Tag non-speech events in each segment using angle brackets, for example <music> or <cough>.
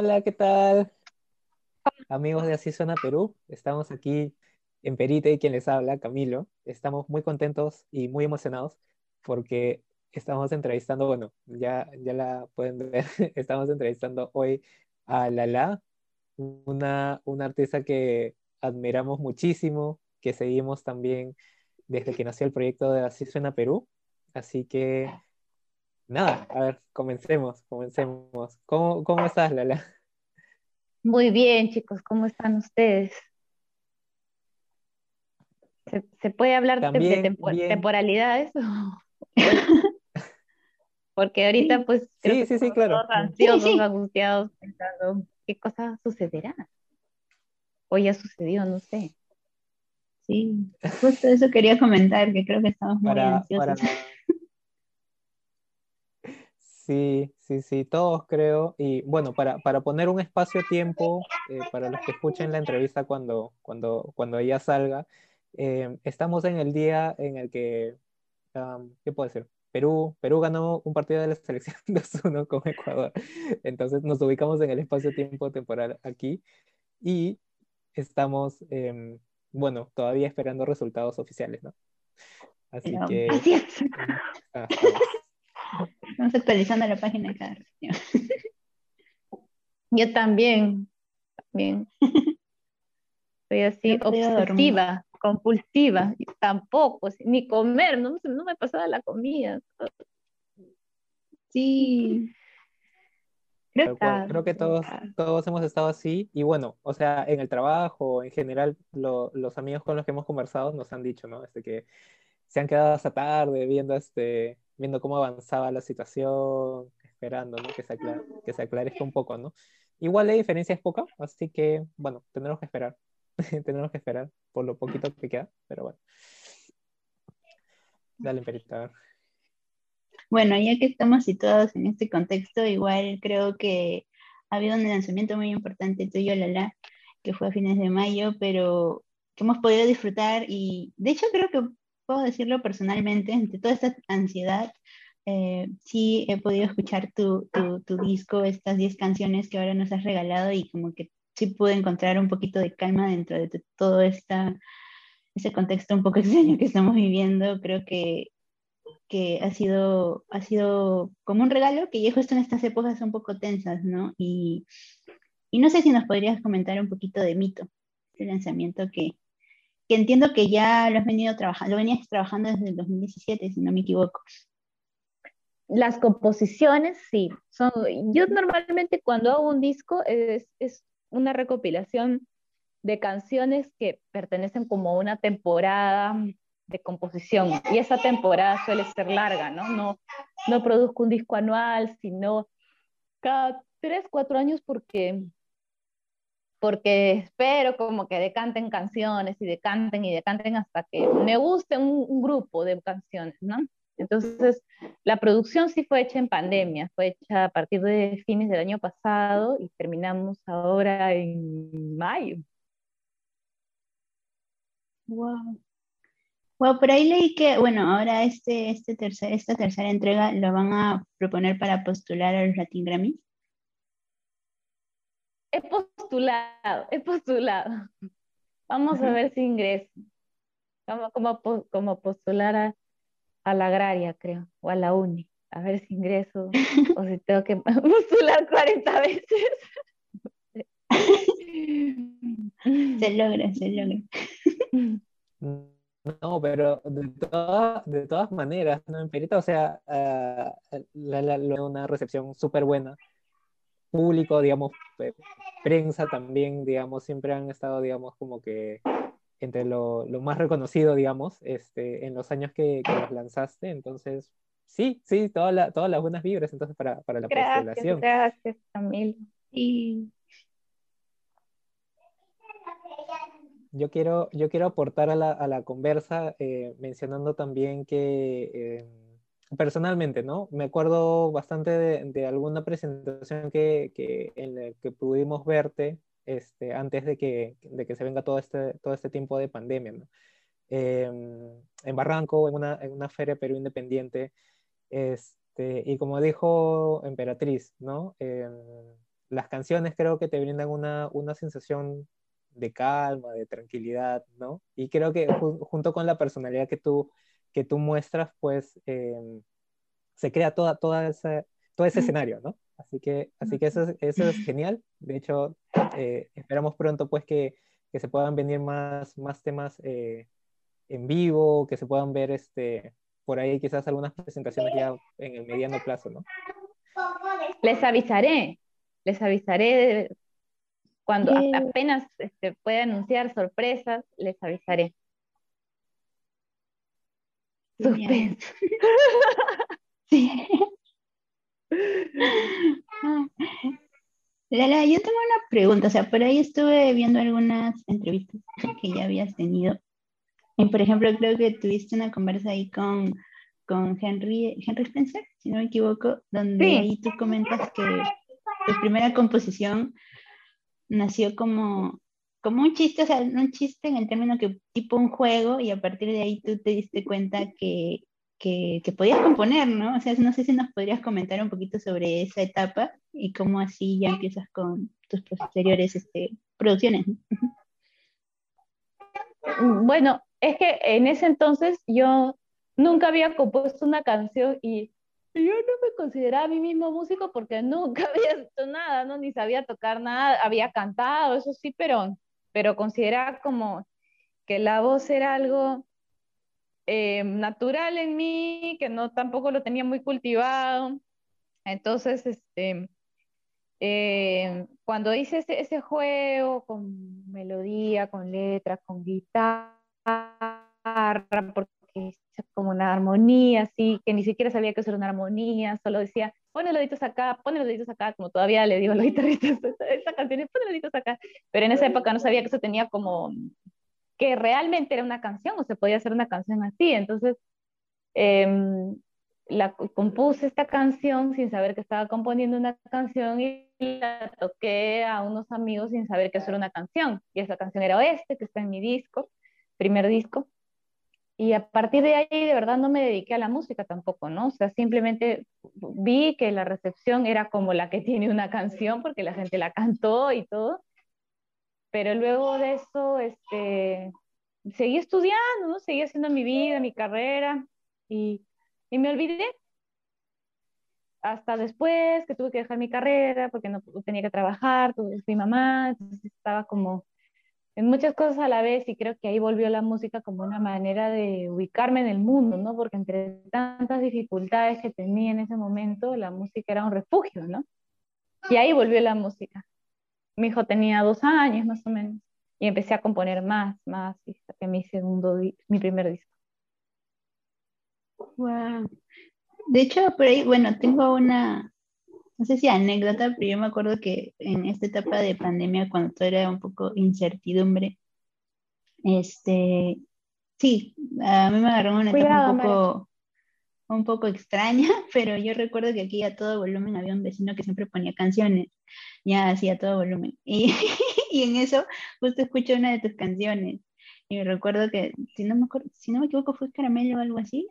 Hola, ¿qué tal? Amigos de Así Suena Perú, estamos aquí en Perite y quien les habla, Camilo. Estamos muy contentos y muy emocionados porque estamos entrevistando, bueno, ya, ya la pueden ver, <laughs> estamos entrevistando hoy a Lala, una, una artista que admiramos muchísimo, que seguimos también desde que nació el proyecto de Así Suena Perú. Así que, nada, a ver, comencemos, comencemos. ¿Cómo, cómo estás, Lala? Muy bien, chicos, ¿cómo están ustedes? ¿Se, puede hablar de, temporalidades? <laughs> Porque ahorita pues sí, sí, sí, claro. ansiosos, <laughs> angustiados, pensando qué cosa sucederá. O ya sucedió, no sé. Sí, <laughs> justo eso quería comentar, que creo que estamos muy ansiosos. Sí, sí, sí, todos creo. Y bueno, para, para poner un espacio-tiempo, eh, para los que escuchen la entrevista cuando, cuando, cuando ella salga, eh, estamos en el día en el que, ¿qué puedo decir? Perú, Perú ganó un partido de la selección <laughs> 2-1 con Ecuador. Entonces nos ubicamos en el espacio-tiempo temporal aquí y estamos, em, bueno, todavía esperando resultados oficiales, ¿no? Así que... Así es. Ah, Estamos actualizando la página cada Yo también, también. Soy así obsesiva, compulsiva, tampoco, ni comer, no, no me pasaba la comida. Sí. Creo, creo que todos, todos hemos estado así y bueno, o sea, en el trabajo, en general, los amigos con los que hemos conversado nos han dicho, ¿no? Este, que se han quedado hasta tarde viendo este, viendo cómo avanzaba la situación, esperando ¿no? que, se aclare, que se aclarezca un poco, ¿no? Igual la diferencia es poca, así que, bueno, tendremos que esperar, <laughs> tendremos que esperar por lo poquito que queda, pero bueno. Dale, Perita. Bueno, ya que estamos situados en este contexto, igual creo que ha habido un lanzamiento muy importante tuyo, Lala, que fue a fines de mayo, pero que hemos podido disfrutar y de hecho creo que puedo decirlo personalmente, entre toda esta ansiedad, eh, sí he podido escuchar tu, tu, tu disco, estas 10 canciones que ahora nos has regalado y como que sí pude encontrar un poquito de calma dentro de todo esta, ese contexto un poco <laughs> extraño que estamos viviendo. Creo que, que ha, sido, ha sido como un regalo que llegó esto en estas épocas un poco tensas, ¿no? Y, y no sé si nos podrías comentar un poquito de Mito, este lanzamiento que, que entiendo que ya lo has venido trabajando, lo venías trabajando desde el 2017, si no me equivoco. Las composiciones, sí. Son, yo normalmente cuando hago un disco es, es una recopilación de canciones que pertenecen como a una temporada de composición y esa temporada suele ser larga, ¿no? No, no produzco un disco anual, sino cada tres, cuatro años porque porque espero como que decanten canciones y decanten y decanten hasta que me guste un, grupo de canciones, ¿no? Entonces, la producción sí fue hecha en pandemia, fue hecha a partir de fines del año pasado y terminamos ahora en mayo. Wow. Bueno, por ahí leí que, bueno, ahora este, este tercer, esta tercera entrega lo van a proponer para postular a los Latin Grammys. He postulado, he postulado. <laughs> Vamos a ver si ingreso. Como, como, como postular a, a, la agraria, creo, o a la uni. A ver si ingreso o si tengo que <laughs> postular 40 veces. <laughs> se logra, se logra. No, pero de, de todas maneras, ¿no? En Perita, o sea, uh, la, la, una recepción súper buena público, digamos, prensa también, digamos, siempre han estado, digamos, como que entre lo, lo más reconocido, digamos, este, en los años que, que los lanzaste. Entonces, sí, sí, toda la, todas las buenas vibras entonces para, para la gracias, postulación. Gracias, Camilo. Y... Yo quiero, yo quiero aportar a la, a la conversa eh, mencionando también que... Eh, personalmente, ¿no? Me acuerdo bastante de, alguna presentación que, que, en la que pudimos verte este, antes de que, de que se venga todo este, todo este tiempo de pandemia, ¿no? Em, en Barranco, en una, en una feria Perú Independiente, este, y como dijo Emperatriz, ¿no? Em, las canciones creo que te brindan una, una sensación de calma, de tranquilidad, ¿no? Y creo que junto con la personalidad que tú, que tú muestras, pues em, se crea toda, toda esa, todo ese escenario, ¿no? Así que, así que eso, es, eso es genial. De hecho, eh, esperamos pronto pues que, que, se puedan venir más, más temas eh, en vivo, que se puedan ver este, por ahí quizás algunas presentaciones ya en el mediano plazo, ¿no? Les avisaré, les avisaré cuando apenas este, pueda anunciar sorpresas, les avisaré. Suspense. <laughs> Sí. <laughs> Lala, yo tengo una pregunta, o sea, por ahí estuve viendo algunas entrevistas que ya habías tenido. Y por ejemplo, creo que tuviste una conversa ahí con, con Henry, Henry Spencer, si no me equivoco, donde ahí tú comentas que tu primera composición nació como, como un chiste, o sea, un chiste en el término que tipo un juego y a partir de ahí tú te diste cuenta que, que, que, podías componer, ¿no? O sea, no sé si nos podrías comentar un poquito sobre esa etapa y cómo así ya empiezas con tus posteriores este, producciones. Bueno, es que en ese entonces yo nunca había compuesto una canción y yo no me consideraba a mí mismo músico porque nunca <laughs> había hecho nada, ¿no? Ni sabía tocar nada, había cantado, eso sí, pero, pero consideraba como que la voz era algo eh, natural en mí, que no tampoco lo tenía muy cultivado. Entonces, este, eh, cuando hice ese, juego con melodía, con letras, con guitarra, porque como una armonía, así, que ni siquiera sabía que eso era una armonía, solo decía, pon los deditos acá, pon los deditos acá, como todavía le digo a los guitarristas, <laughs> esta canción pon los deditos acá, pero en esa época no sabía que eso tenía como, que realmente era una canción o se podía hacer una canción así, entonces em, la compuse esta canción sin saber que estaba componiendo una canción y la toqué a unos amigos sin saber que eso era una canción, y esa canción era Oeste, que está en mi disco, primer disco, y a partir de ahí, de verdad, no me dediqué a la música tampoco, ¿no? O sea, simplemente vi que la recepción era como la que <laughs> tiene una canción, porque la gente la cantó y todo. Pero luego de eso, este, seguí estudiando, ¿no? Seguí haciendo mi vida, mi carrera, y, y me olvidé. Hasta después que tuve que dejar mi carrera, porque no tenía que trabajar, tuve, fui mamá, estaba como en muchas cosas a la vez y creo que ahí volvió la música como una manera de ubicarme en el mundo, ¿no? Porque entre tantas dificultades que tenía en ese momento, la música era un refugio, ¿no? Y ahí volvió la música. Mi hijo tenía dos años más o menos y empecé a componer más, más, y saqué mi segundo, mi primer disco. Wow. De hecho, por ahí, bueno, tengo una, no sé si anécdota, pero yo me acuerdo que en esta etapa de pandemia, cuando todo era un poco incertidumbre, este, sí, a mí me agarró una etapa un poco, un poco extraña, <laughs> pero yo recuerdo que aquí a todo volumen había un vecino que siempre ponía canciones, ya hacía todo volumen. Y, <laughs> y en eso justo escucho una de tus canciones. Y me recuerdo que, si no me, acuerdo, si no me equivoco, fue Caramelo o algo así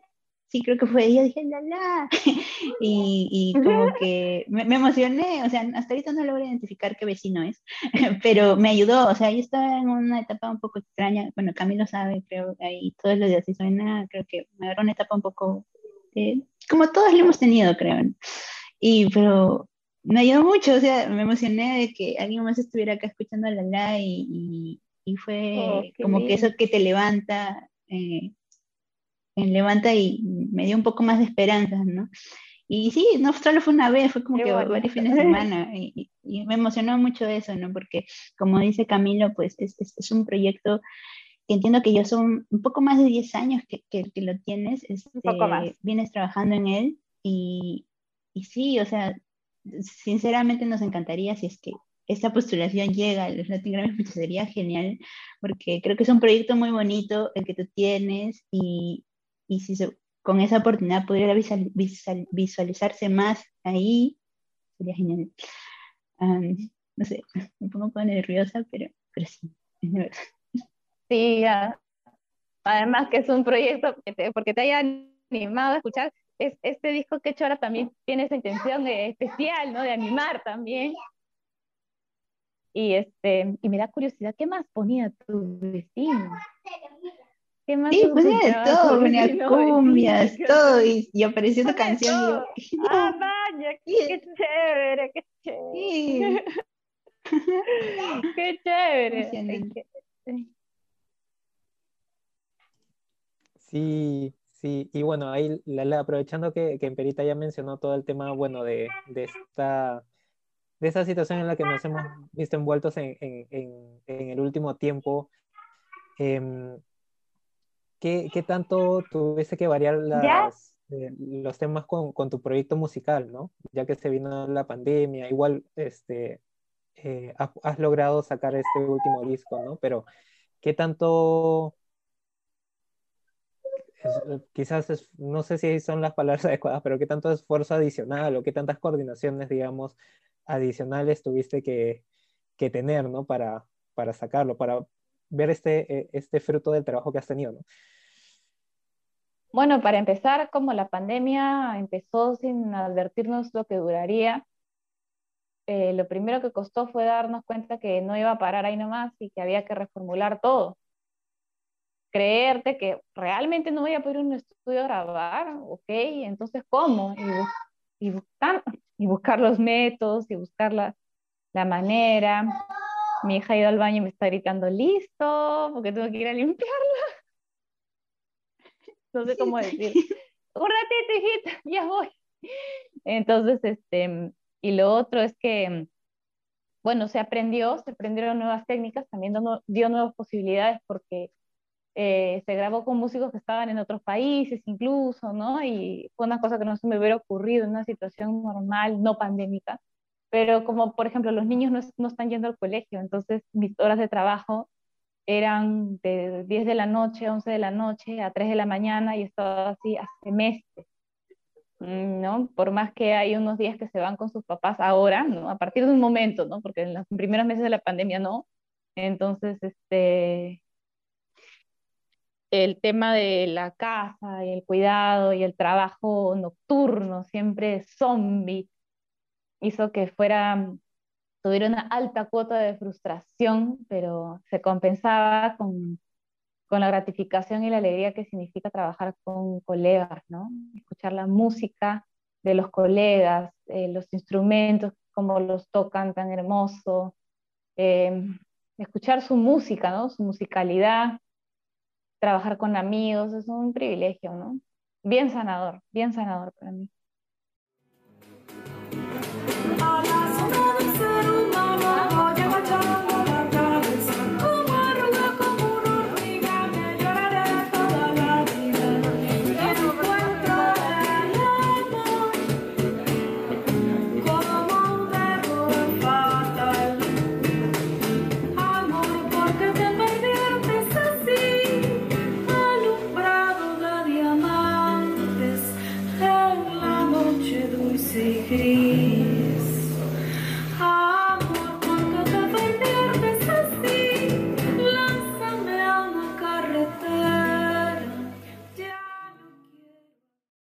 sí, creo que fue ella, dije, la, la. <laughs> Y, y como que me, me, emocioné, o sea, hasta ahorita no logro identificar qué vecino es, <laughs> pero me ayudó, o sea, yo estaba en una etapa un poco extraña, bueno, Camilo sabe, creo, ahí todos los días así suena, creo que me agarró una etapa un poco, eh, como todos lo hemos tenido, creo, y pero me ayudó mucho, o sea, me emocioné de que alguien más estuviera acá escuchando a la la y, y, fue oh, como que eso que te levanta. Eh, levanta y me dio un poco más de esperanza, ¿no? Y sí, no solo fue una vez, fue como que varios fines de <laughs> semana y, me emocionó mucho eso, ¿no? Porque como dice Camilo, pues es, es, un proyecto que entiendo que yo son un poco más de 10 años que, que, que lo tienes, este, un poco más. vienes trabajando en él y, y sí, o sea, sinceramente nos encantaría si es que esta postulación llega a los Latin Grammy, pues sería genial, porque creo que es un proyecto muy bonito el que tú tienes y, y si con esa oportunidad pudiera visualizarse más ahí, sería genial. no sé, me <laughs> pongo un poco nerviosa, pero, pero sí, Sí, además que es un proyecto porque te haya animado a escuchar, es, este disco que he hecho ahora también tiene esa intención de, especial, ¿no? De animar también. Y, este, y me da curiosidad, ¿qué más ponía tu vecino? ¿Qué más sí, ponía de todo, <laughs> ponía cumbias, todo, y, y apareció una canción. Y yo, ah, <laughs> vaya, <laughs> qué chévere, qué chévere. qué chévere. Sí, sí, y bueno, ahí aprovechando que, que en Perita ya mencionó todo el tema, bueno, de, de esta de esa situación en la que nos hemos visto envueltos en, en, en, el último tiempo, eh, ¿qué, ¿qué, tanto tuviste que variar las, eh, los temas con, con, tu proyecto musical, ¿no? Ya que se vino la pandemia, igual este, eh, has, has, logrado sacar este último disco, ¿no? Pero ¿qué tanto... quizás es, no sé si son las palabras <laughs> adecuadas, pero qué tanto esfuerzo adicional o qué tantas coordinaciones, digamos, adicionales tuviste que, que tener, ¿no? Para, para sacarlo, para ver este, eh, este fruto del trabajo que has tenido, ¿no? Bueno, para empezar, como la pandemia empezó sin advertirnos lo que duraría, eh, lo primero que costó fue darnos cuenta que no iba a parar ahí nomás y que había que reformular todo. Creerte que realmente no voy a poder un estudio grabar, ok, entonces ¿cómo? Y buscar, y buscar los métodos y buscar la, la manera. Mi hija ha ido al baño y me está gritando, listo, porque tengo que ir a limpiarla. <laughs> No sé cómo decir, un ratito, hijita, ya voy. Entonces, este, y lo otro es que, bueno, se aprendió, se aprendieron nuevas técnicas, también dio nuevas posibilidades porque eh, se grabó con músicos que estaban en otros países incluso, ¿no? Y fue una cosa que no se me hubiera ocurrido en una situación normal, no pandémica. Pero como, por ejemplo, los niños no, no están yendo al colegio, entonces mis horas de trabajo eran de 10 de la noche, 11 de la noche a 3 de la mañana y estaba así hace meses. Mm, ¿no? Por más que hay unos días que se van con sus papás ahora, ¿no? A partir de un momento, ¿no? Porque en los primeros meses de la pandemia no. Entonces, este, el tema de la casa y el cuidado y el trabajo nocturno, siempre zombie, hizo que fuera, tuviera una alta cuota de frustración, pero se compensaba con, con la gratificación y la alegría que significa trabajar con colegas, ¿no? Escuchar la música de los colegas, eh, los instrumentos, cómo los tocan tan hermoso, eh, escuchar su música, ¿no? Su musicalidad, trabajar con amigos, es un privilegio, ¿no? Bien sanador, bien sanador para mí.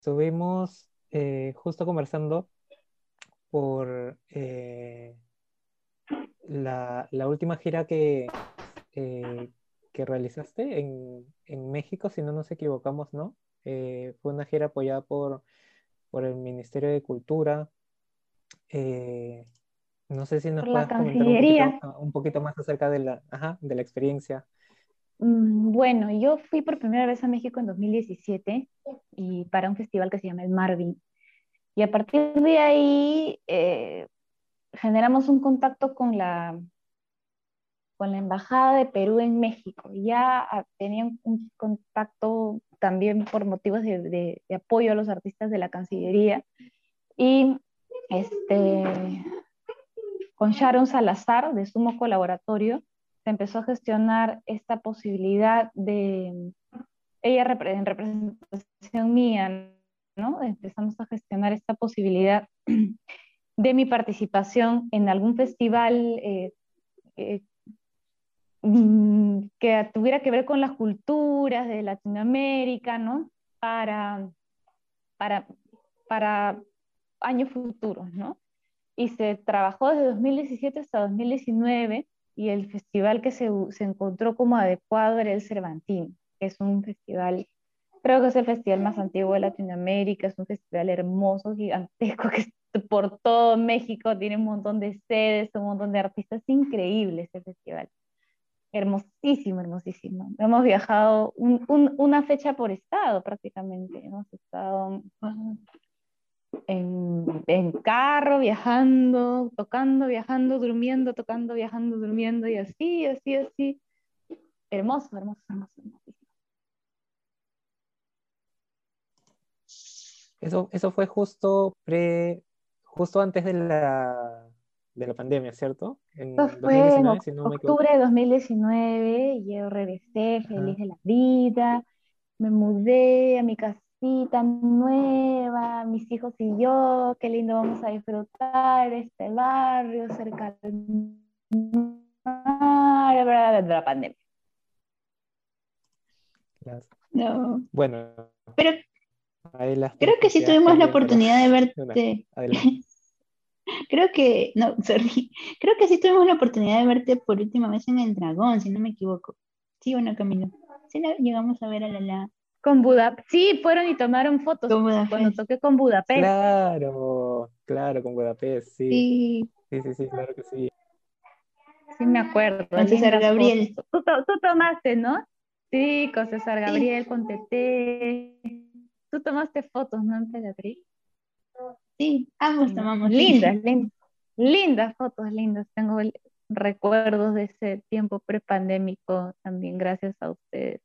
Estuvimos eh, justo conversando por eh, la, la, última gira que, eh, que realizaste en, en, México, si no nos equivocamos, ¿no? fue una gira apoyada por, por el Ministerio de Cultura. no sé si nos puedes comentar un poquito, un poquito, más acerca de la, ajá, de la experiencia. Mm, bueno, yo fui por primera vez a México en 2017 y para un festival que se llama el Marvin. Y a partir de ahí eh, generamos un contacto con la, con la Embajada de Perú en México. Ya ah, tenían un contacto también por motivos de, de, apoyo a los artistas de la Cancillería. Y este, con Sharon Salazar, de Sumo Colaboratorio, se empezó a gestionar esta posibilidad de, ella en representación mía, ¿no? Empezamos a gestionar esta posibilidad <clears throat> de mi participación en algún festival eh, eh, mm, que tuviera que ver con las culturas de Latinoamérica, ¿no? Para, para, para años futuros, ¿no? y se trabajó desde 2017 hasta 2019 y el festival que se, se encontró como adecuado era el Cervantino, que es un festival, creo que es el festival más antiguo de Latinoamérica, es un festival hermoso, gigantesco, <laughs> que por todo México, tiene un montón de sedes, un montón de artistas, increíbles ese festival. Hermosísimo, hermosísimo. Hemos viajado una fecha por estado prácticamente. Hemos estado en, en, carro, viajando, tocando, viajando, durmiendo, tocando, viajando, durmiendo y así, así, así. Hermoso, hermoso, hermoso, hermosísimo. Eso, eso fue justo pre, justo antes de la, de la pandemia, ¿cierto? En fue en octubre de 2019, y yo regresé feliz de la vida, me mudé a mi casita nueva, mis hijos y yo, qué lindo vamos a disfrutar este barrio cerca del mar, de la pandemia. No. Bueno. Pero Creo que sí tuvimos la oportunidad de <laughs> verte. <laughs> Creo que, no, sorry. Creo que sí tuvimos la oportunidad de verte por última vez en el Dragón, si no me equivoco. Sí, bueno, Camilo. Sí, llegamos a ver a la la. Con Budapest. Sí, fueron y tomaron fotos cuando toqué con Budapest. Claro, claro, con Budapest, sí. Sí, sí, sí, claro que sí. Sí, me acuerdo. Con César Gabriel. Tú, tú, tomaste, ¿no? Sí, con César Gabriel, con Tete. Tú tomaste fotos, ¿no, Emperatriz? Sí, ambos tomamos. Lindas, lindas, lindas fotos, lindas. Tengo recuerdos de ese tiempo prepandémico también, gracias a ustedes.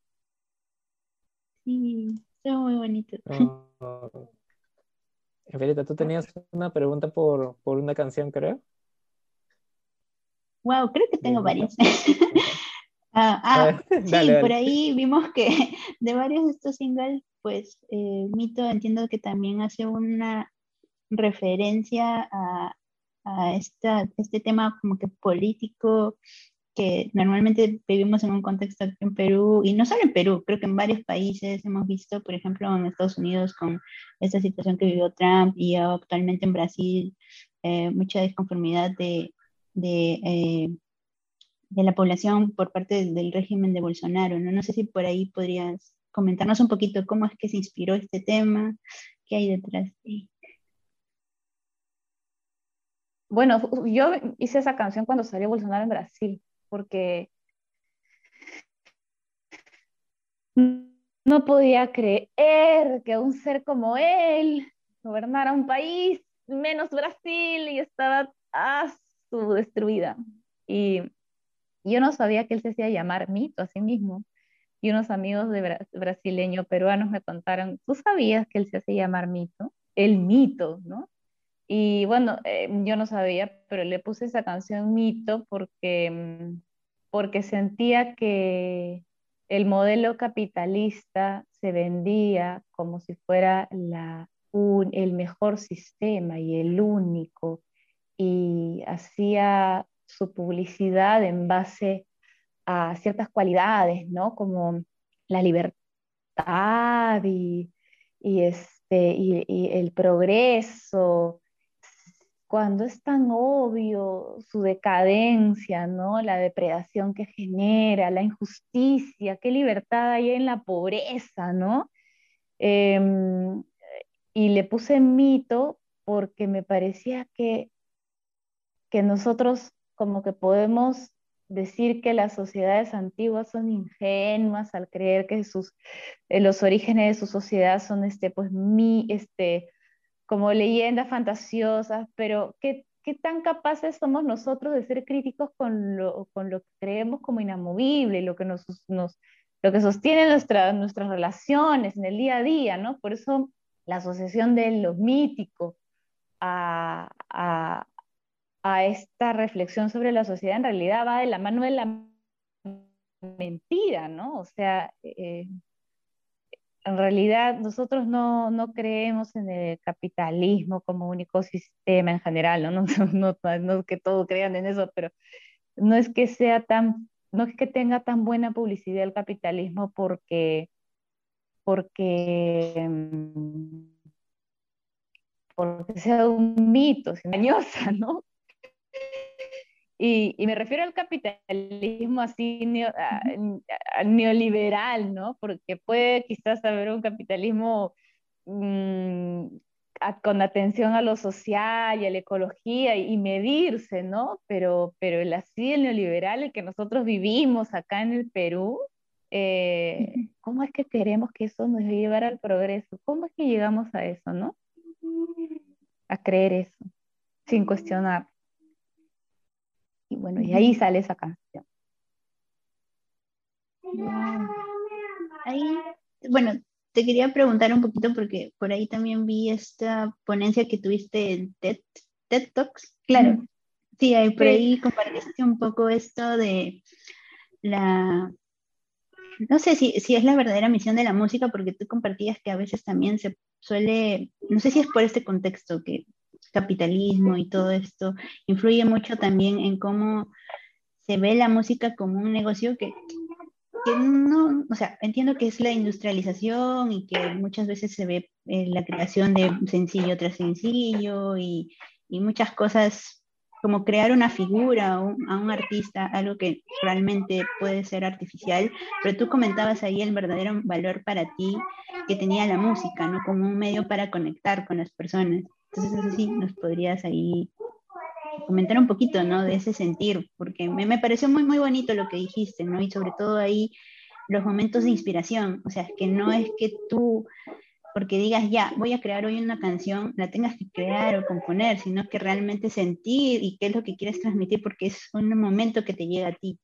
Sí, son muy bonitos. Oh. tú tenías una pregunta por, por una canción, creo. Wow, creo que tengo varias. <laughs> ah, ah sí, por ahí vimos que <laughs> de varios de estos singles pues eh, Mito entiendo que también hace una referencia a, este tema como que político que normalmente vivimos en un contexto en Perú, y no solo en Perú, creo que en varios países hemos visto, por ejemplo, en Estados Unidos con esta situación que vivió Trump y actualmente en Brasil, eh, mucha desconformidad de, de, eh, de, la población por parte del, régimen de Bolsonaro. ¿no? no sé si por ahí podrías comentarnos un poquito cómo es que se inspiró este tema, qué hay detrás. Bueno, yo hice esa canción cuando salió Bolsonaro en Brasil, porque no podía creer que un ser como él gobernara un país, menos Brasil, y estaba a su destruida. Y yo no sabía que él se hacía llamar mito a sí mismo y unos amigos de brasileños peruanos me contaron, ¿tú sabías que él se hace llamar mito? El mito, ¿no? Y bueno, eh, yo no sabía, pero le puse esa canción mito porque, mm, porque sentía que el modelo capitalista se vendía como si fuera la, el mejor sistema y el único, y hacía su publicidad en base a ciertas cualidades, ¿no? Como la libertad y, este, y, el progreso, cuando es tan obvio su decadencia, ¿no? La depredación que genera, la injusticia, qué libertad hay en la pobreza, ¿no? Em, y le puse mito porque me parecía que, que nosotros como que podemos decir que las sociedades antiguas son ingenuas al creer que sus, eh, los orígenes de su sociedad son este, pues, mi, este, como leyendas fantasiosas, pero ¿qué, qué tan capaces somos nosotros de ser críticos con lo, con lo que creemos como inamovible, lo que, nos, nos, lo que sostiene nuestra, nuestras relaciones en el día a día, ¿no? Por eso la asociación de lo mítico a, a, a esta reflexión sobre la sociedad en realidad va de la mano de la mentira, ¿no? O sea, eh, en realidad nosotros no, no, creemos en el capitalismo como único sistema en general, <laughs> ¿no? No, no, no, que todos crean en eso, pero no es que sea tan, no es que tenga tan buena publicidad el capitalismo porque, porque mm, porque sea un mito, es engañosa, ¿no? Y, y, me refiero al capitalismo así neoliberal, ¿no? Porque puede quizás haber un capitalismo mmm, con atención a lo social y a la ecología y, medirse, ¿no? Pero, pero el así, el neoliberal, el que nosotros vivimos acá en el Perú, eh, ¿cómo es que queremos que eso nos lleve al progreso? ¿Cómo es que llegamos a eso, no? A creer eso, sin cuestionar. Bueno, y ahí sale esa canción. Ahí, bueno, te quería preguntar un poquito porque por ahí también vi esta ponencia que tuviste en TED, TED Talks. Claro. Sí, ahí, por ahí compartiste un poco esto de la... No sé si, si es la verdadera misión de la música, porque tú compartías que a veces también se suele, no sé si es por este contexto que capitalismo y todo esto influye mucho también en cómo se ve la música como un negocio que que no, o sea, entiendo que es la industrialización y que muchas veces se ve eh, la creación de sencillo tras sencillo y, y muchas cosas como crear una figura a un, artista, algo que realmente puede ser artificial, pero tú comentabas ahí el verdadero valor para ti que tenía la música, ¿no? Como un medio para conectar con las personas. Entonces, eso sí, nos podrías ahí comentar un poquito, ¿no? De ese sentir, porque me, me, pareció muy, muy bonito lo que dijiste, ¿no? Y sobre todo ahí los momentos de inspiración, o sea, es que no es que tú, porque digas, ya, voy a crear hoy una canción, la tengas que crear o componer, sino que realmente sentir y qué es lo que quieres transmitir, porque es un momento que te llega a ti.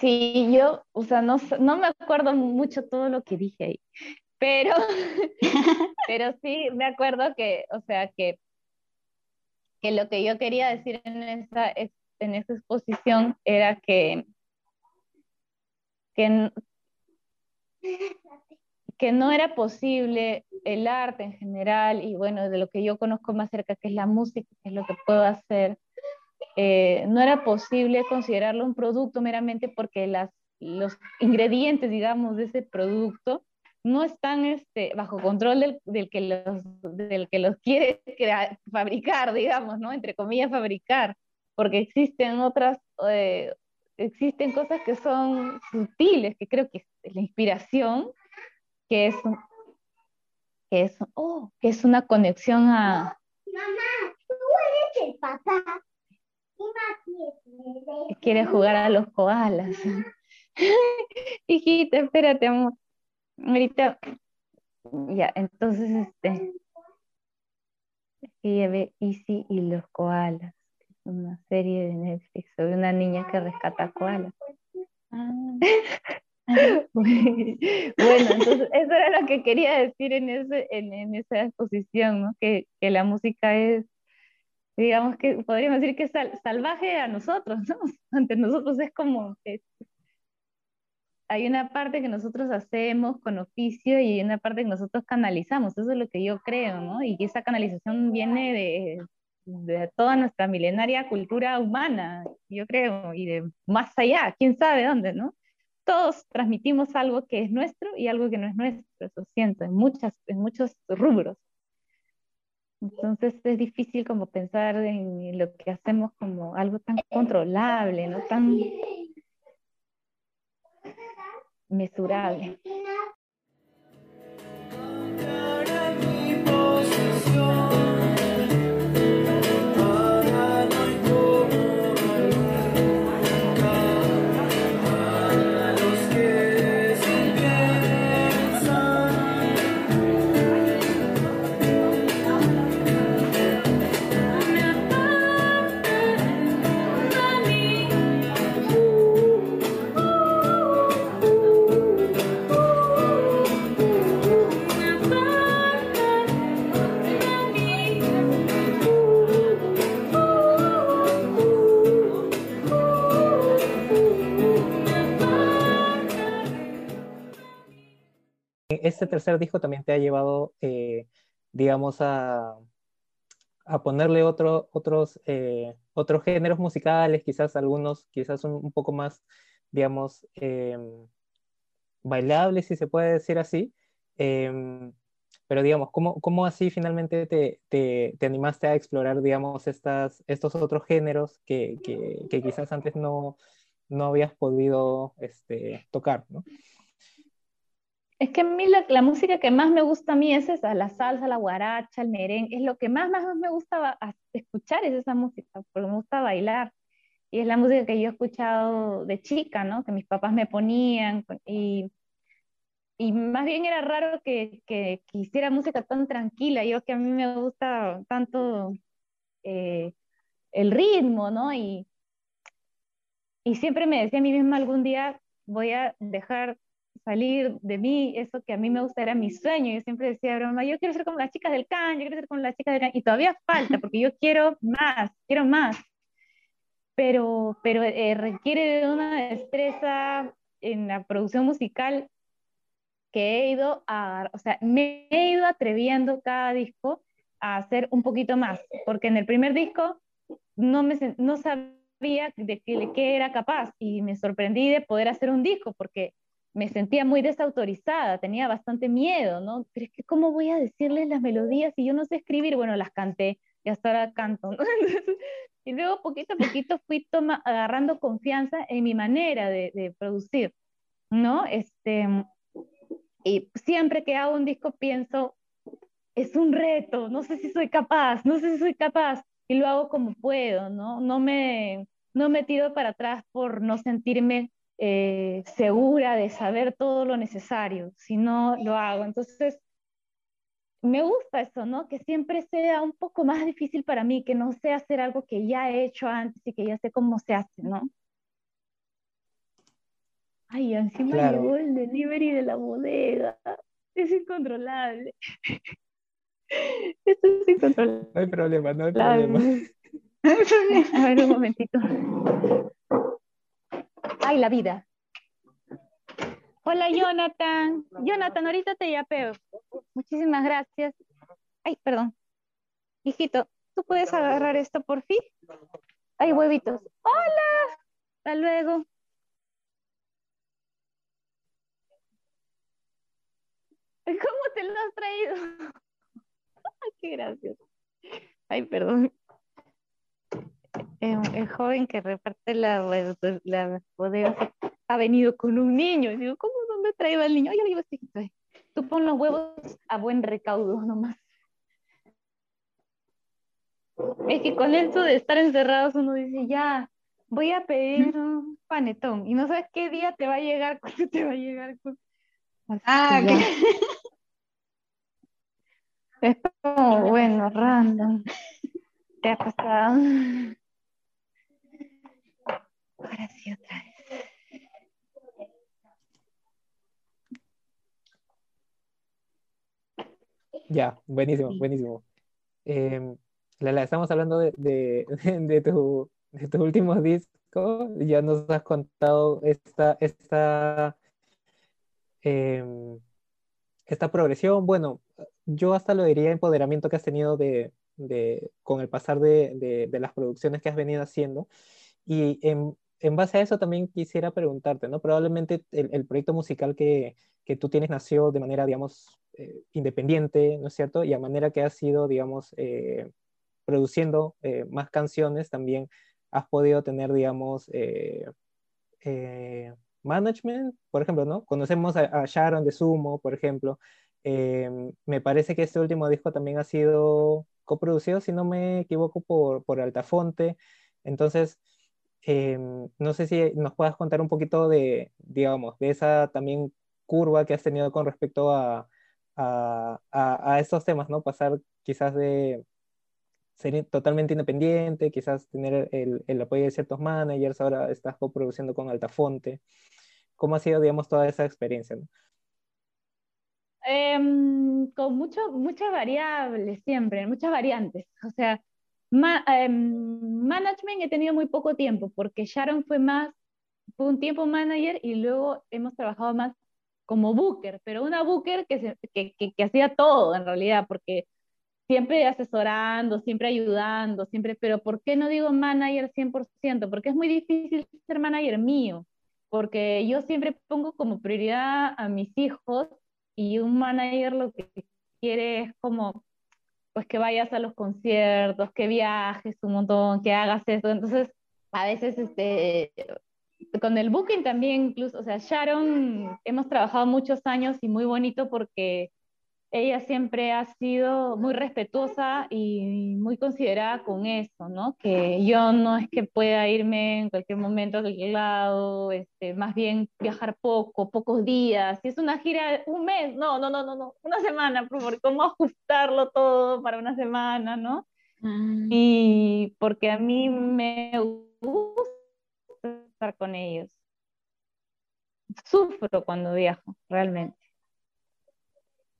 Sí, yo, o sea, no, no me acuerdo mucho todo lo que dije ahí, pero, <laughs> <laughs> pero sí me acuerdo que, o sea, que que lo que yo quería decir en esa, en esa exposición era que, que, que no era posible el arte en general y bueno, de lo que yo conozco más cerca, que es la música, que es lo que puedo hacer, eh, no era posible considerarlo un producto meramente porque las, los ingredientes, digamos, de ese producto no están este, bajo control del, del, que los, del que los quiere fabricar, digamos, ¿no? Entre comillas, fabricar, porque existen otras, eh, existen cosas que son sutiles, que creo que es la inspiración, que es, que es, oh, que es una conexión a... Mamá, tú eres el papá. Quiere jugar a los koalas. <laughs> Hijita, espérate, amor. Ahorita, ya, entonces, este, ella ve Easy y los koalas, es una serie de Netflix sobre una niña que rescata koalas. Ah. <laughs> bueno, entonces eso era lo que quería decir en, ese, en, esa exposición, ¿no? que, que, la música es, digamos que podríamos decir que es salvaje a nosotros, ¿no? <laughs> Ante nosotros es como, hay una parte que nosotros hacemos con oficio y una parte que nosotros canalizamos, eso es lo que yo creo, ¿no? Y esa canalización viene de, toda nuestra milenaria cultura humana, yo creo, y de más allá, quién sabe dónde, ¿no? Todos transmitimos algo que es nuestro y algo que no es nuestro, eso siento, en, en muchos rubros. Entonces es difícil como pensar en lo que hacemos como algo tan controlable, ¿no? Tan mesurable. Este tercer disco también te ha llevado, eh, digamos, a, a ponerle otro, otros, eh, otros géneros musicales, quizás algunos, quizás un, poco más, digamos, em, bailables, si se puede decir así. Em, pero digamos, ¿cómo, cómo así finalmente te, te, te, animaste a explorar, digamos, estas, estos otros géneros que, que, que quizás antes no, no habías podido este, tocar, ¿no? Es que a mí la, música que más me gusta a mí es esa, la salsa, la guaracha, el merengue, es lo que más, más, me gusta escuchar es esa música, porque me gusta bailar. Y es la música que yo he escuchado de chica, ¿no? Que mis papás me ponían y, y más bien era raro que, que, hiciera música tan tranquila. Yo que a mí me gusta tanto eh, el ritmo, ¿no? Y, y siempre me decía a mí misma algún día voy a dejar salir de mí, eso que a mí me gusta era mi sueño. Yo siempre decía, broma, yo quiero ser como las chicas del can, yo quiero ser como las chicas del can, y todavía falta, <laughs> porque yo quiero más, quiero más. Pero, pero eh, requiere de una destreza en la producción musical que he ido a, o sea, me he ido atreviendo cada disco a hacer un poquito más, porque en el primer disco no, me, no sabía de qué, qué era capaz y me sorprendí de poder hacer un disco, porque me sentía muy desautorizada, tenía bastante miedo, ¿no? Pero es que, ¿cómo voy a decirles las melodías si yo no sé escribir? Bueno, las canté y hasta ahora canto. <laughs> y luego, poquito a poquito, fui toma, agarrando confianza en mi manera de, de, producir, ¿no? Este, y siempre que hago un disco pienso, es un reto, no sé si soy capaz, no sé si soy capaz, y lo hago como puedo, ¿no? No me, no me tiro para atrás por no sentirme eh, segura de saber todo lo necesario, si no lo hago. Entonces, me gusta eso, ¿no? Que siempre sea un poco más difícil para mí, que no sea hacer algo que ya he hecho antes y que ya sé cómo se hace, ¿no? Ay, encima llegó el delivery de la bodega. Es incontrolable. Esto es incontrolable. No hay problema, <laughs> no hay problema. A ver, un momentito. Ay, la vida. Hola, Jonathan. Jonathan, ahorita te yapeo. Muchísimas gracias. Ay, perdón. Hijito, ¿tú puedes agarrar esto por fin? Ay, huevitos. Hola. Hasta luego. ¿Cómo te lo has traído? <laughs> Qué gracioso. Ay, perdón. Eh, el joven que reparte la, la, bodega ha venido con un niño. Y digo, ¿cómo dónde traído al niño? Ay, digo, tú pon los huevos a buen recaudo nomás. Es que con esto de estar encerrados uno dice, ya, voy a pedir un panetón. Y no sabes qué día te va a llegar, <laughs> cuándo te va a llegar. ah, ¿qué? Es como, bueno, random. <laughs> ¿Te ha pasado? Ahora sí, otra vez. Ya, buenísimo, buenísimo. Eh, Lala, estamos hablando de, de, <laughs> de, tu, de tu último disco. Ya nos has contado esta, esta, eh, esta progresión. Bueno, yo hasta lo diría empoderamiento que has tenido de, de con el pasar de, de, las producciones que has venido haciendo. Y en, en base a eso también quisiera preguntarte, ¿no? Probablemente el, proyecto musical que, que, tú tienes nació de manera, digamos, eh, independiente, ¿no es cierto? Y a manera que has ido, digamos, eh, produciendo eh, más canciones, también has podido tener, digamos, management, por ejemplo, ¿no? Conocemos a, Sharon de Sumo, por ejemplo. me parece que este último disco también ha sido coproducido, si no me equivoco, por, por Altafonte. Entonces, Em, no sé si nos puedas contar un poquito de, digamos, de esa también curva que has tenido con respecto a, a, a, estos temas, ¿no? Pasar quizás de ser totalmente independiente, quizás tener el, el apoyo de ciertos managers, ahora estás coproduciendo con Altafonte. ¿Cómo ha sido, digamos, toda esa experiencia? Em, con mucho, muchas variables siempre, muchas variantes. O sea, Em, management he tenido muy poco tiempo porque Sharon fue más, fue un tiempo manager y luego hemos trabajado más como booker, pero una booker que, que, que, hacía todo en realidad, porque siempre asesorando, siempre ayudando, siempre, pero ¿por qué no digo manager 100%? Porque es muy difícil ser manager mío, porque yo siempre pongo como prioridad a mis hijos y un manager lo que quiere es como, pues que vayas a los conciertos, que viajes un montón, que hagas esto. Entonces, a veces, este, con el booking también incluso, o sea, Sharon, hemos trabajado muchos años y muy bonito porque ella siempre ha sido muy respetuosa y muy considerada con eso, ¿no? Que yo no es que pueda irme en cualquier momento a cualquier lado, este, más bien viajar poco, pocos días. Si es una gira, un mes, no, no, no, no, no, una semana, por cómo ajustarlo todo para una semana, ¿no? Mm. Y porque a mí me gusta estar con ellos. Sufro cuando viajo, realmente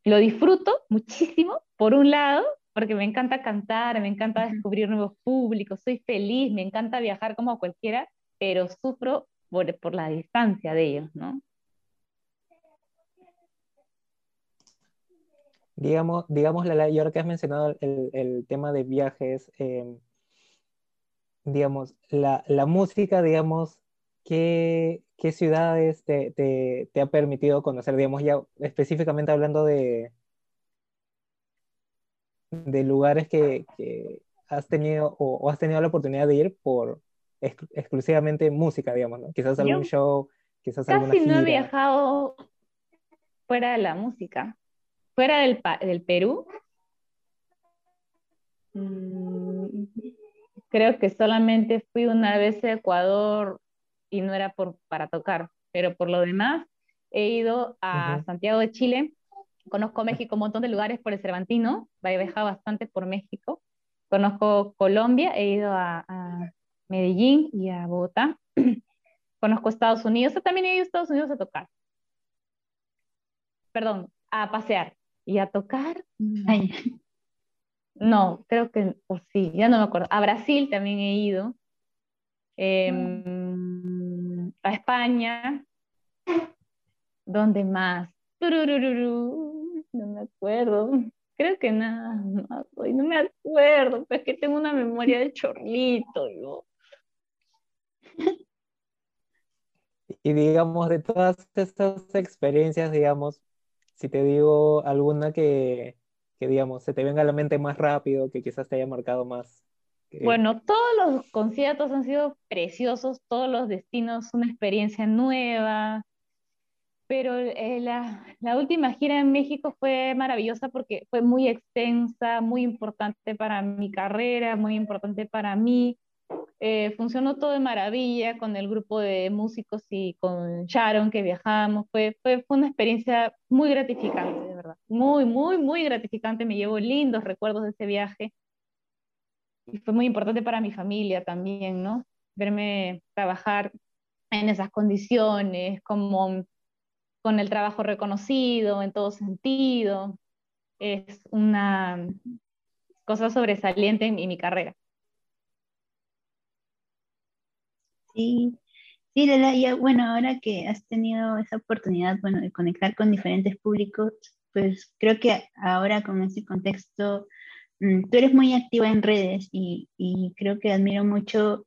lo disfruto muchísimo, por un lado, porque me encanta cantar, me encanta descubrir nuevos públicos, soy feliz, me encanta viajar como cualquiera, pero sufro por, por la distancia de ellos, ¿no? Digamos, digamos la, y ahora que has mencionado el, el tema de viajes, em, digamos, la, la, música, digamos, ¿qué, ¿qué ciudades te, te, te, ha permitido conocer, digamos, ya específicamente hablando de, de lugares que, que has tenido o, has tenido la oportunidad de ir por exclusivamente música, digamos, ¿no? Quizás algún show, quizás alguna gira. no he viajado fuera de la música. Fuera del, del Perú, mm, creo que solamente fui una vez a Ecuador y no era por, para tocar, pero por lo demás he ido a Santiago de Chile, conozco México, un montón de lugares por el Cervantino, he viajado bastante por México, conozco Colombia, he ido a, Medellín y a Bogotá, <clears throat> conozco Estados Unidos, también he ido a Estados Unidos a tocar, perdón, a pasear y a tocar. No, creo que, o sí, ya no me acuerdo. A Brasil también he ido. Eh, a España. ¿Dónde más? No me acuerdo. Creo que nada, no, me acuerdo, pero es que tengo una memoria de chorlito. Yo. Y digamos, de todas estas experiencias, digamos, si te digo alguna que, que, digamos, se te venga a la mente más rápido, que quizás te haya marcado más, bueno, todos los conciertos han sido preciosos, todos los destinos una experiencia nueva, pero eh, la, la, última gira en México fue maravillosa porque fue muy extensa, muy importante para mi carrera, muy importante para mí. Eh, funcionó todo de maravilla con el grupo de músicos y con Sharon que viajamos. Fue, fue, fue una experiencia muy gratificante, de verdad. Muy, muy, muy gratificante. Me llevo lindos recuerdos de ese viaje y fue muy importante para mi familia también, ¿no? Verme trabajar en esas condiciones, como con el trabajo reconocido en todo sentido, es una cosa sobresaliente en, mi carrera. Sí, sí, ya, bueno, ahora que has tenido esa oportunidad, bueno, de conectar con diferentes públicos, pues creo que ahora con este contexto tú eres muy activa en redes y, creo que admiro mucho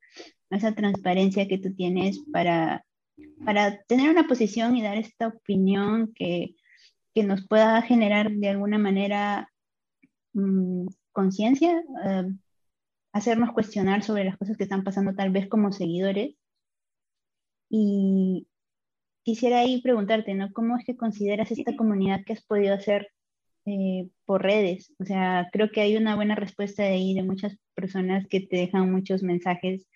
esa transparencia que tú tienes para, para tener una posición y dar esta opinión que, nos pueda generar de alguna manera mm, conciencia, eh, hacernos cuestionar sobre las cosas que están pasando tal vez como seguidores. Y quisiera ahí preguntarte, ¿no? ¿Cómo es que consideras esta comunidad que has podido hacer eh, por redes. O sea, creo que hay una buena respuesta de ahí de muchas personas que te dejan muchos mensajes.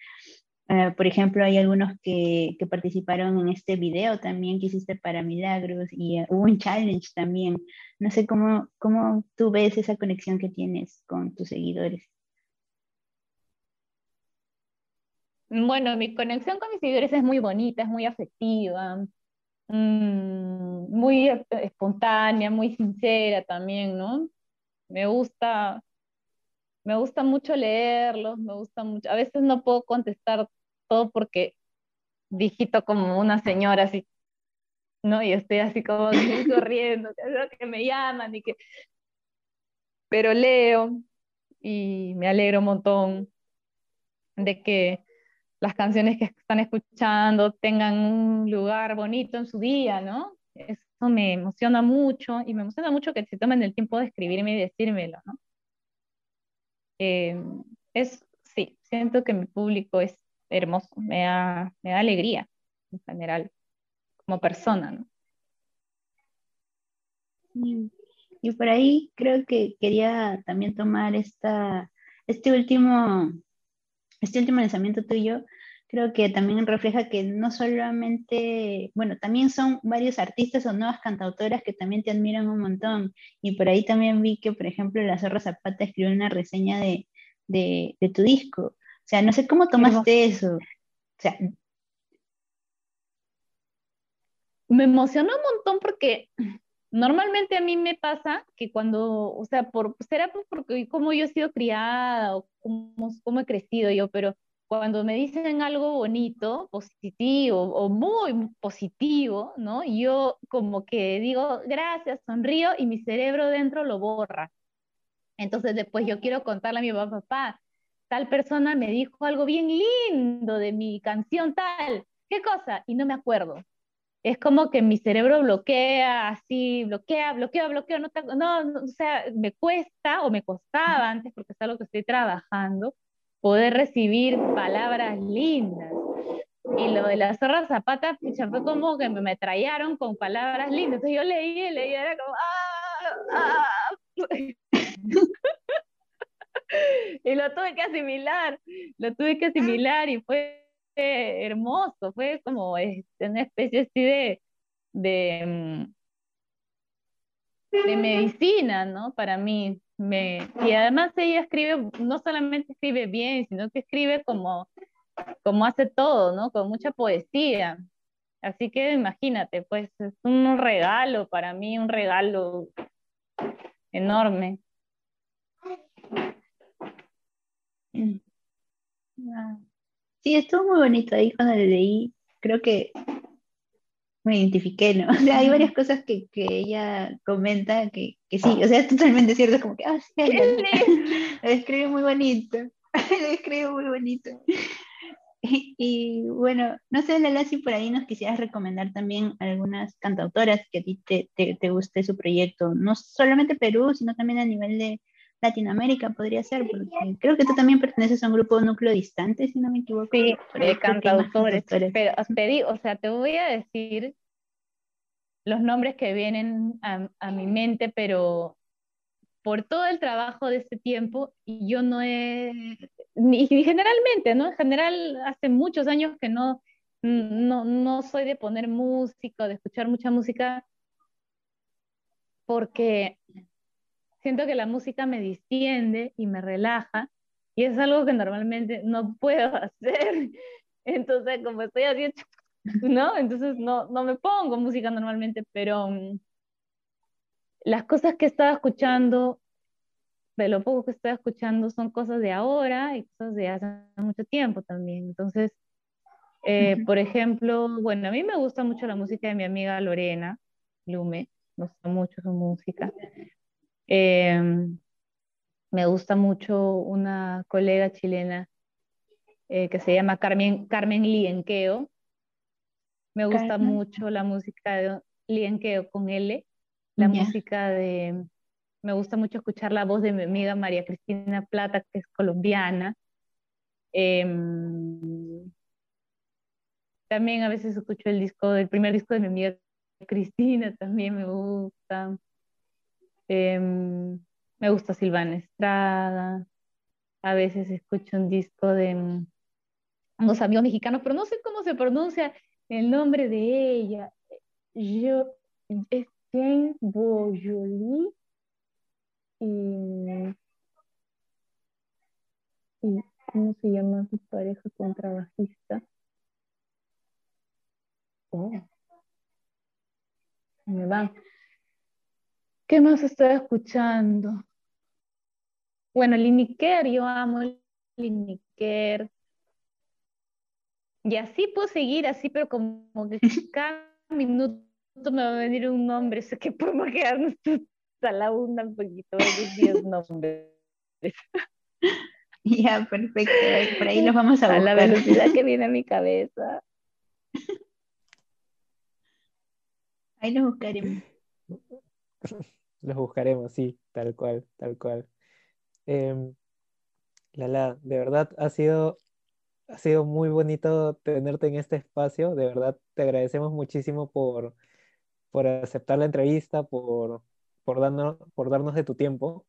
Eh, por ejemplo, hay algunos que, que, participaron en este video también que hiciste para Milagros y eh, hubo un challenge también. No sé cómo, cómo tú ves esa conexión que tienes con tus seguidores. Bueno, mi conexión con mis seguidores es muy bonita, es muy afectiva. Mm, muy espontánea, muy sincera también, ¿no? Me gusta, me gusta mucho leerlos, me gusta mucho. A veces no puedo contestar todo porque digito como una señora así, ¿no? Y estoy así como <laughs> corriendo, que me llaman y que... Pero leo y me alegro un montón de que las canciones que están escuchando tengan un lugar bonito en su día, ¿no? Es eso me emociona mucho y me emociona mucho que se tomen el tiempo de escribirme y decírmelo, ¿no? Eh, es, sí, siento que mi público es hermoso, me da, me da alegría en general, como persona, ¿no? Y por ahí creo que quería también tomar esta, este, último, este último lanzamiento tuyo, creo que también refleja que no solamente, bueno, también son varios artistas o nuevas cantautoras que también te admiran un montón. Y por ahí también vi que, por ejemplo, La Zorra Zapata escribió una reseña de, de, de tu disco. O sea, no sé cómo tomaste eso. O sea, me emocionó un montón porque normalmente a mí me pasa que cuando, o sea, por, será porque como yo he sido criada o cómo, cómo he crecido yo, pero cuando me dicen algo bonito, positivo o muy positivo, ¿no? Yo como que digo, gracias, sonrío y mi cerebro dentro lo borra. Entonces después yo quiero contarle a mi papá, papá, tal persona me dijo algo bien lindo de mi canción tal, ¿qué cosa? Y no me acuerdo es como que mi cerebro bloquea, así, bloquea, bloquea, bloquea, no, no, o sea, me cuesta o me costaba antes, porque es algo que estoy trabajando, poder recibir palabras lindas. Y lo de la zorra zapata, fue como que me trayaron con palabras lindas. Entonces yo leí y leí, era como, ¡ah! ah". <laughs> y lo tuve que asimilar, lo tuve que asimilar y fue hermoso, fue como este, una especie así de, de, mm, de medicina, ¿no? Para mí. Me, y además ella escribe, no solamente escribe bien, sino que escribe como, como hace todo, ¿no? Con mucha poesía. Así que imagínate, pues es un regalo para mí, un regalo enorme. Sí, estuvo muy bonito ahí cuando lo leí. Creo que me identifiqué, ¿no? <laughs> O sea, hay varias cosas que, que ella comenta que, que, sí, o sea, es totalmente cierto, es como que, ah, sí, <laughs> lo escribe muy bonito, <laughs> lo escribe muy bonito. Y, bueno, no sé, Lala, si por ahí nos quisieras recomendar también algunas cantautoras que a ti te, te, te guste su proyecto, no solamente Perú, sino también a nivel de, Latinoamérica podría ser, porque creo que tú también perteneces a un grupo núcleo distante, si no me equivoco. Sí, de cantautores. Pero te digo, o sea, te voy a decir los nombres que vienen a, a, mi mente, pero por todo el trabajo de este tiempo, yo no he, y generalmente, ¿no? En general, hace muchos años que no, no, no soy de poner música, de escuchar mucha música, porque siento que la música me distiende y me relaja y es algo que normalmente no puedo <laughs> hacer. Entonces, como estoy haciendo, ¿no? Entonces no, no me pongo música normalmente, pero um, las cosas que estaba escuchando, de lo poco que estaba escuchando, son cosas de ahora y cosas de hace mucho tiempo también. Entonces, eh, por ejemplo, bueno, a mí me gusta mucho la música de mi amiga Lorena Lume, me gusta mucho su música. Em, me gusta mucho una colega chilena eh, que se llama Carmen, Carmen Lienqueo. Me gusta mucho la música de Lienqueo con L, la música de... Me gusta mucho escuchar la voz de mi amiga María Cristina Plata, que es colombiana. Em, también a veces escucho el disco, el primer disco de mi amiga Cristina, también me gusta. Em, me gusta Silvana Estrada. A veces escucho un disco de mm, unos amigos mexicanos, pero no sé cómo se pronuncia el nombre de ella. Yo, es Jane Boyoli. Y, y, ¿cómo se llama su pareja contrabajista? Oh. Me va. ¿Qué más estoy escuchando? Bueno, Liniker, yo amo Liniker. Y así puedo seguir, así, pero como que <laughs> cada minuto me va a venir un nombre, sé que podemos quedarnos <laughs> hasta la una un poquito de 10 <laughs> nombres. Ya, perfecto. Por ahí los vamos a buscar. A la velocidad que viene a mi cabeza. Ahí los buscaremos. Los buscaremos, sí, tal cual, tal cual. Em, Lala, de verdad ha sido, ha sido muy bonito tenerte en este espacio. De verdad te agradecemos muchísimo por, por aceptar la entrevista, por, por, darnos, por darnos de tu tiempo.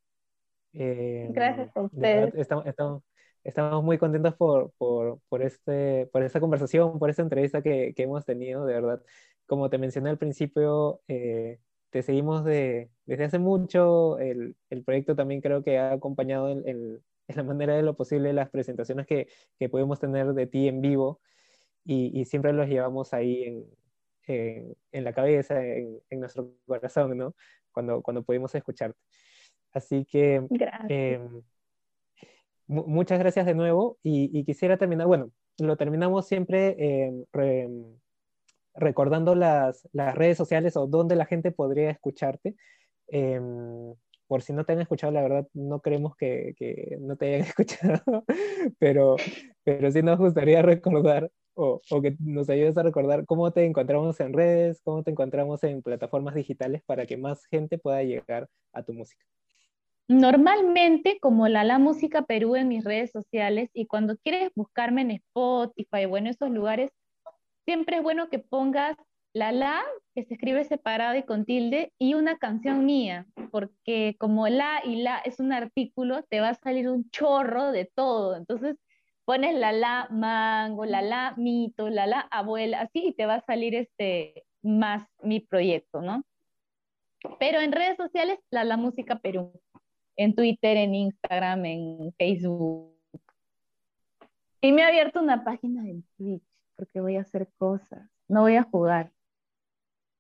Em, Gracias a ustedes. estamos, estamos, estamos muy contentos por, por, por, este, por esta conversación, por esta entrevista que, que hemos tenido, de verdad. Como te mencioné al principio, eh, te seguimos de, desde hace mucho. El, el proyecto también creo que ha acompañado en, en- <laughs> en la manera de lo posible las presentaciones que, que podemos tener de ti en vivo y, y siempre los llevamos ahí en, en, en la cabeza, en, en nuestro corazón, ¿no? Cuando, cuando pudimos escucharte. Así que Gracias. eh, mu- muchas gracias de nuevo y, y quisiera terminar, bueno, lo terminamos siempre eh, re- recordando las, las redes sociales o dónde la gente podría escucharte. Em, por si no te han escuchado, la verdad no creemos que, que no te hayan <laughs> escuchado, pero, pero sí nos gustaría recordar o, o que nos ayudes a recordar cómo te encontramos en redes, cómo te encontramos en plataformas digitales para que más gente pueda llegar a tu música. Normalmente, como la La Música Perú en mis redes sociales, y cuando quieres buscarme en Spotify, bueno, esos lugares, siempre es bueno que pongas la La, que se escribe separado y con tilde, y una canción mía, porque como la y la es un artículo, te va a salir un chorro de todo. Entonces, pones la La Mango, la La Mito, la La Abuela, así, y te va a salir este más mi proyecto, ¿no? Pero en redes sociales, la La Música Perú en Twitter, en Instagram, en Facebook. Y me he abierto una página en Twitch porque voy a hacer cosas. No voy a jugar,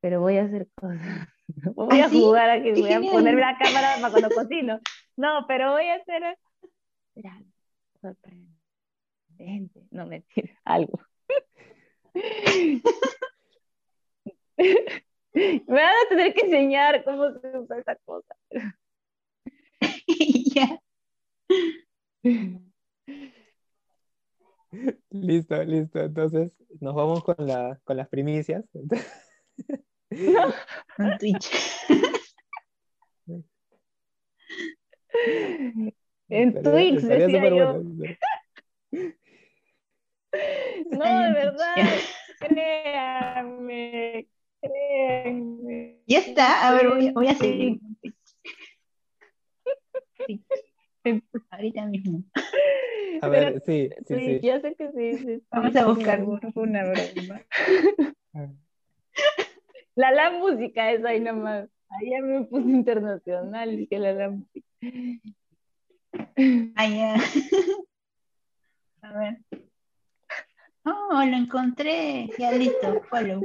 pero voy a hacer cosas. <laughs> Voy ¿Ah, a sí? jugar aquí, voy a ponerme la cámara para cuando cocino. No, pero voy a hacer. Mira, sorprendente. No mentira, algo. <laughs> Me van a tener que enseñar cómo se usa esa cosa. <laughs> ya. Listo, listo. Entonces nos vamos con, la, con las primicias. Con Twitch. En Twitch, decía yo. bueno. No, de verdad, créanme, créanme. Ya está. A ver, voy, voy a seguir. Twitch. Ahorita mismo. A Pero ver, sí, sí, sí, sí. ya sé que sí, sí, Vamos a buscar. una- broma. <laughs> La la música es ahí nomás. Ahí ya me puse internacional, dije la la música. Ah, ya. <laughs> A ver. Oh, lo encontré. Ya listo. Follow.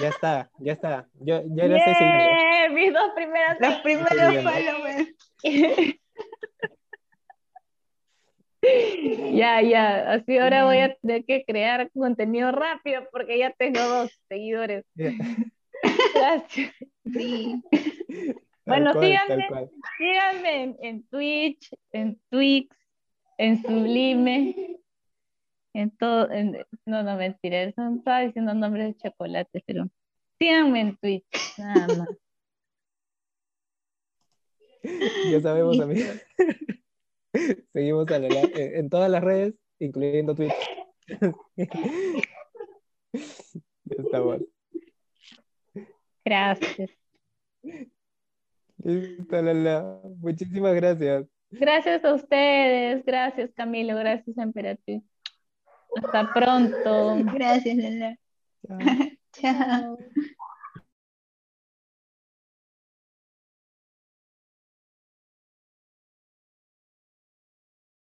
Ya está, ya está. Yo ya lo estoy siguiendo. ¡Yeah! Mis dos primeras Los <laughs> primeros followers. <laughs> Ya, ya, así ahora voy a tener que crear contenido rápido porque ya tengo dos seguidores. <laughs> Gracias. Sí. <laughs> Bueno, cual, síganme. Síganme en, en Twitch, en Twix, en Sublime, en todo. en- no, no, mentira, eso no estaba diciendo nombres de chocolates, pero síganme en Twitch, nada más. Ya sabemos, amigos. <laughs> Seguimos a la, la- en en todas las redes, incluyendo Twitch. <laughs> Ya estamos. Gracias. Listo, Lala. Muchísimas gracias. Gracias a ustedes, gracias Camilo, gracias Emperatriz. Hasta pronto. Gracias, Lala. <laughs> Chao. Chao.